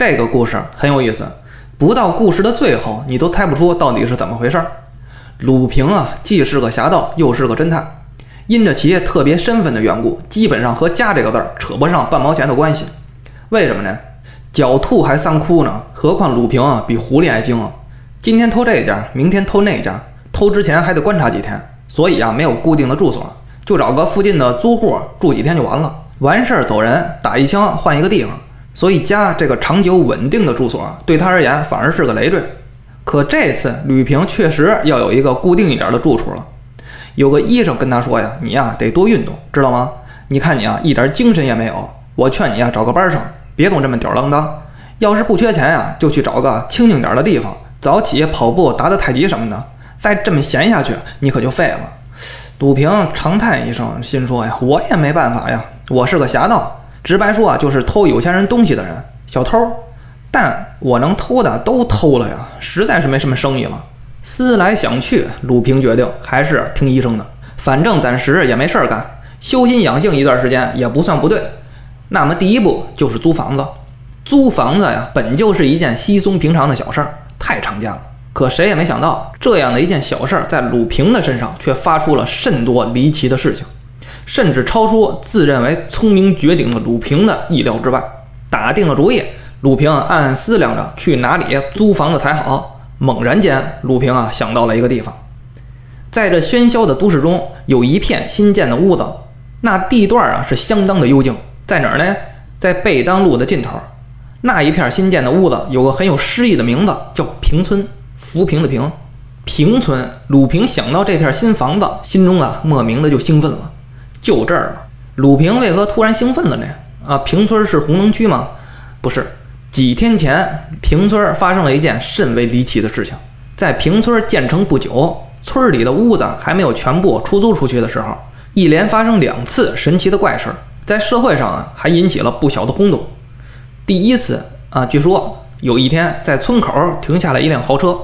这个故事很有意思，不到故事的最后，你都猜不出到底是怎么回事儿。鲁平啊，既是个侠盗，又是个侦探，因着其特别身份的缘故，基本上和家这个字儿扯不上半毛钱的关系。为什么呢？狡兔还三窟呢，何况鲁平啊，比狐狸还精啊！今天偷这家，明天偷那家，偷之前还得观察几天，所以啊，没有固定的住所，就找个附近的租户住几天就完了，完事儿走人，打一枪换一个地方。所以家这个长久稳定的住所对他而言反而是个累赘。可这次吕平确实要有一个固定一点的住处了。有个医生跟他说呀：“你呀得多运动，知道吗？你看你啊一点精神也没有。我劝你啊找个班上，别总这么吊儿郎当。要是不缺钱呀，就去找个清静点的地方，早起跑步、打打太极什么的。再这么闲下去，你可就废了。”鲁平长叹一声，心说呀：“我也没办法呀，我是个侠盗。”直白说啊，就是偷有钱人东西的人，小偷。但我能偷的都偷了呀，实在是没什么生意了。思来想去，鲁平决定还是听医生的，反正暂时也没事儿干，修心养性一段时间也不算不对。那么第一步就是租房子。租房子呀，本就是一件稀松平常的小事儿，太常见了。可谁也没想到，这样的一件小事儿，在鲁平的身上却发出了甚多离奇的事情。甚至超出自认为聪明绝顶的鲁平的意料之外。打定了主意，鲁平暗暗思量着去哪里租房子才好。猛然间，鲁平啊想到了一个地方，在这喧嚣的都市中，有一片新建的屋子，那地段啊是相当的幽静。在哪儿呢？在贝当路的尽头，那一片新建的屋子有个很有诗意的名字，叫平村。浮萍的萍，平村。鲁平想到这片新房子，心中啊莫名的就兴奋了。就这儿了，鲁平为何突然兴奋了呢？啊，平村是红灯区吗？不是，几天前平村发生了一件甚为离奇的事情。在平村建成不久，村里的屋子还没有全部出租出去的时候，一连发生两次神奇的怪事，在社会上啊还引起了不小的轰动。第一次啊，据说有一天在村口停下了一辆豪车，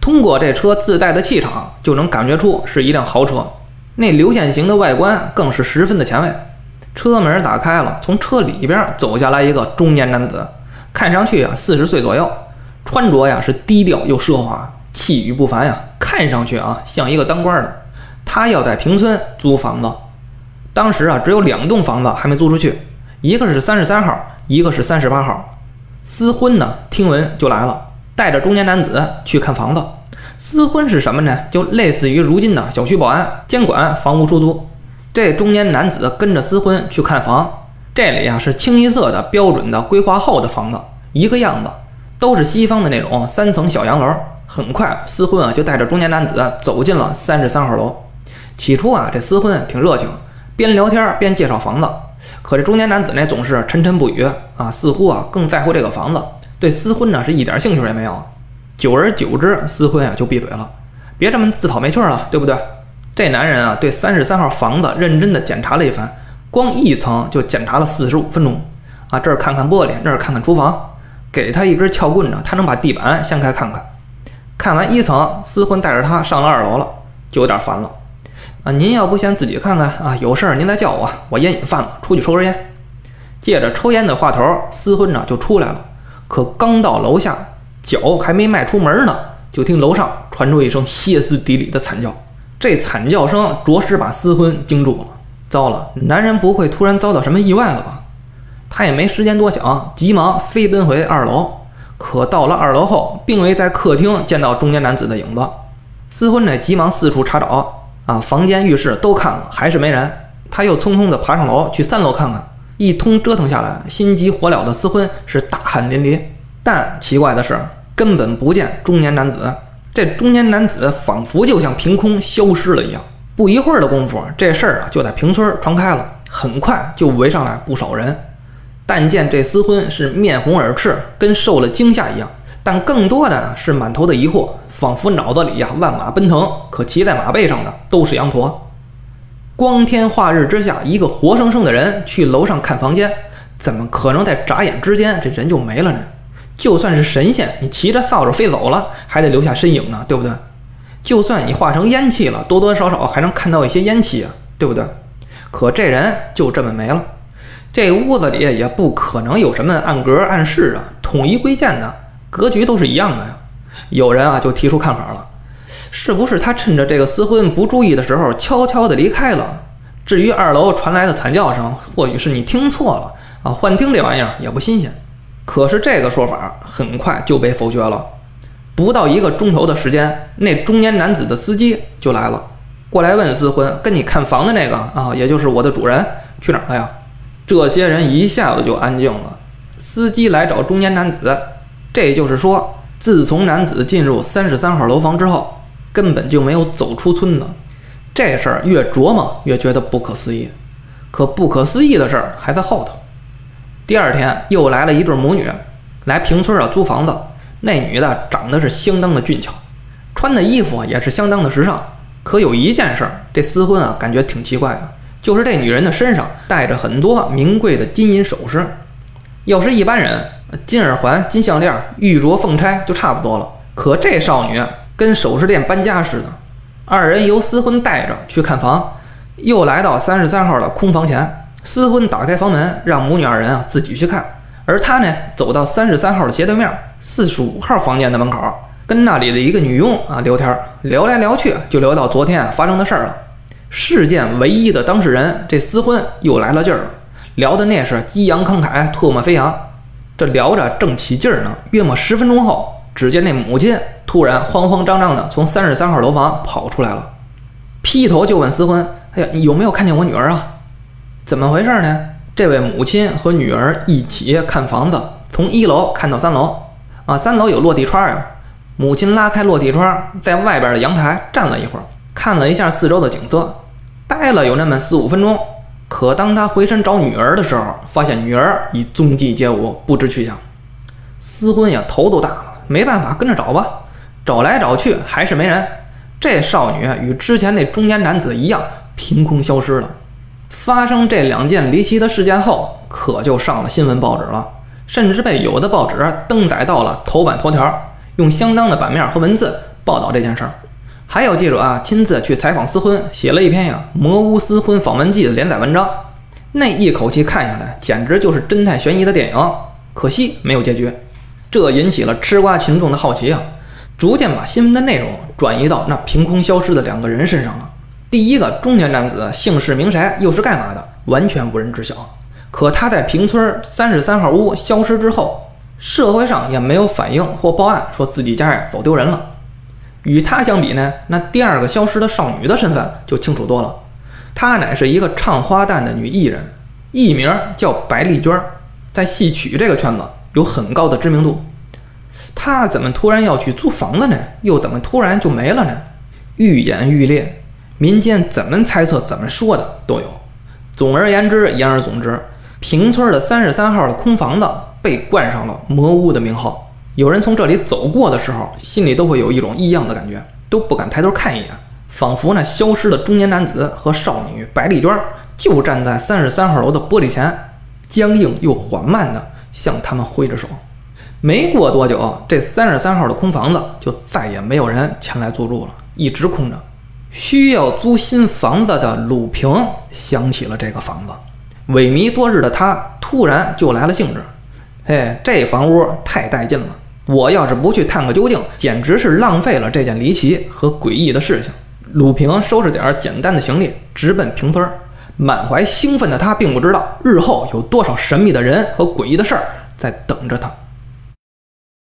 通过这车自带的气场，就能感觉出是一辆豪车。那流线型的外观更是十分的前卫。车门打开了，从车里边走下来一个中年男子，看上去啊四十岁左右，穿着呀是低调又奢华，气宇不凡呀，看上去啊像一个当官的。他要在平村租房子，当时啊只有两栋房子还没租出去，一个是三十三号，一个是三十八号。私婚呢，听闻就来了，带着中年男子去看房子。私婚是什么呢？就类似于如今的小区保安监管房屋出租。这中年男子跟着私婚去看房，这里啊是清一色的标准的规划后的房子，一个样子，都是西方的那种三层小洋楼。很快，私婚啊就带着中年男子走进了三十三号楼。起初啊，这私婚挺热情，边聊天边介绍房子。可这中年男子呢总是沉沉不语啊，似乎啊更在乎这个房子，对私婚呢是一点兴趣也没有。久而久之，私婚啊就闭嘴了，别这么自讨没趣了，对不对？这男人啊，对三十三号房子认真的检查了一番，光一层就检查了四十五分钟啊！这儿看看玻璃，那儿看看厨房，给他一根撬棍子，他能把地板掀开看看。看完一层，私婚带着他上了二楼了，就有点烦了啊！您要不先自己看看啊？有事儿您再叫我，我烟瘾犯了，出去抽根烟。借着抽烟的话头，私婚呢就出来了，可刚到楼下。脚还没迈出门呢，就听楼上传出一声歇斯底里的惨叫。这惨叫声着实把思婚惊住了。糟了，男人不会突然遭到什么意外了吧？他也没时间多想，急忙飞奔回二楼。可到了二楼后，并未在客厅见到中年男子的影子。思婚呢，急忙四处查找，啊，房间、浴室都看了，还是没人。他又匆匆地爬上楼去三楼看看。一通折腾下来，心急火燎的思婚是大汗淋漓。但奇怪的是，根本不见中年男子。这中年男子仿佛就像凭空消失了一样。不一会儿的功夫，这事儿啊就在平村传开了，很快就围上来不少人。但见这厮婚是面红耳赤，跟受了惊吓一样。但更多的是满头的疑惑，仿佛脑子里呀万马奔腾，可骑在马背上的都是羊驼。光天化日之下，一个活生生的人去楼上看房间，怎么可能在眨眼之间这人就没了呢？就算是神仙，你骑着扫帚飞走了，还得留下身影呢，对不对？就算你化成烟气了，多多少少还能看到一些烟气啊，对不对？可这人就这么没了。这屋子里也不可能有什么暗格暗室啊，统一归建的格局都是一样的呀。有人啊就提出看法了，是不是他趁着这个私婚不注意的时候悄悄的离开了？至于二楼传来的惨叫声，或许是你听错了啊，幻听这玩意儿也不新鲜。可是这个说法很快就被否决了。不到一个钟头的时间，那中年男子的司机就来了，过来问私婚跟你看房的那个啊，也就是我的主人去哪儿了呀？这些人一下子就安静了。司机来找中年男子，这就是说，自从男子进入三十三号楼房之后，根本就没有走出村子。这事儿越琢磨越觉得不可思议，可不可思议的事儿还在后头。第二天又来了一对母女，来平村啊租房子。那女的长得是相当的俊俏，穿的衣服也是相当的时尚。可有一件事，这私婚啊感觉挺奇怪的，就是这女人的身上带着很多名贵的金银首饰。要是一般人，金耳环、金项链、玉镯凤钗就差不多了。可这少女跟首饰店搬家似的。二人由私婚带着去看房，又来到三十三号的空房前。私婚打开房门，让母女二人啊自己去看。而他呢，走到三十三号的斜对面，四十五号房间的门口，跟那里的一个女佣啊聊天，聊来聊去就聊到昨天啊发生的事儿了。事件唯一的当事人这私婚又来了劲儿了，聊的那是激昂慷慨，唾沫飞扬。这聊着正起劲儿呢，约莫十分钟后。只见那母亲突然慌慌张张的从三十三号楼房跑出来了，劈头就问私婚：“哎呀，你有没有看见我女儿啊？怎么回事呢？”这位母亲和女儿一起看房子，从一楼看到三楼，啊，三楼有落地窗呀。母亲拉开落地窗，在外边的阳台站了一会儿，看了一下四周的景色，待了有那么四五分钟。可当他回身找女儿的时候，发现女儿已踪迹皆无，不知去向。私婚呀，头都大了。没办法，跟着找吧。找来找去还是没人。这少女与之前那中年男子一样，凭空消失了。发生这两件离奇的事件后，可就上了新闻报纸了，甚至被有的报纸登载到了头版头条，用相当的版面和文字报道这件事儿。还有记者啊，亲自去采访私婚，写了一篇呀《魔屋私婚访问记》的连载文章。那一口气看下来，简直就是侦探悬疑的电影。可惜没有结局。这引起了吃瓜群众的好奇啊，逐渐把新闻的内容转移到那凭空消失的两个人身上了。第一个中年男子姓氏名谁，又是干嘛的，完全无人知晓。可他在平村三十三号屋消失之后，社会上也没有反映或报案说自己家呀否丢人了。与他相比呢，那第二个消失的少女的身份就清楚多了。她乃是一个唱花旦的女艺人，艺名叫白丽娟，在戏曲这个圈子。有很高的知名度，她怎么突然要去租房子呢？又怎么突然就没了呢？愈演愈烈，民间怎么猜测、怎么说的都有。总而言之，言而总之，平村的三十三号的空房子被冠上了“魔屋”的名号。有人从这里走过的时候，心里都会有一种异样的感觉，都不敢抬头看一眼，仿佛那消失的中年男子和少女白丽娟就站在三十三号楼的玻璃前，僵硬又缓慢的。向他们挥着手，没过多久，这三十三号的空房子就再也没有人前来租住了，一直空着。需要租新房子的鲁平想起了这个房子，萎靡多日的他突然就来了兴致。嘿，这房屋太带劲了！我要是不去探个究竟，简直是浪费了这件离奇和诡异的事情。鲁平收拾点简单的行李，直奔平村。满怀兴奋的他，并不知道日后有多少神秘的人和诡异的事儿在等着他。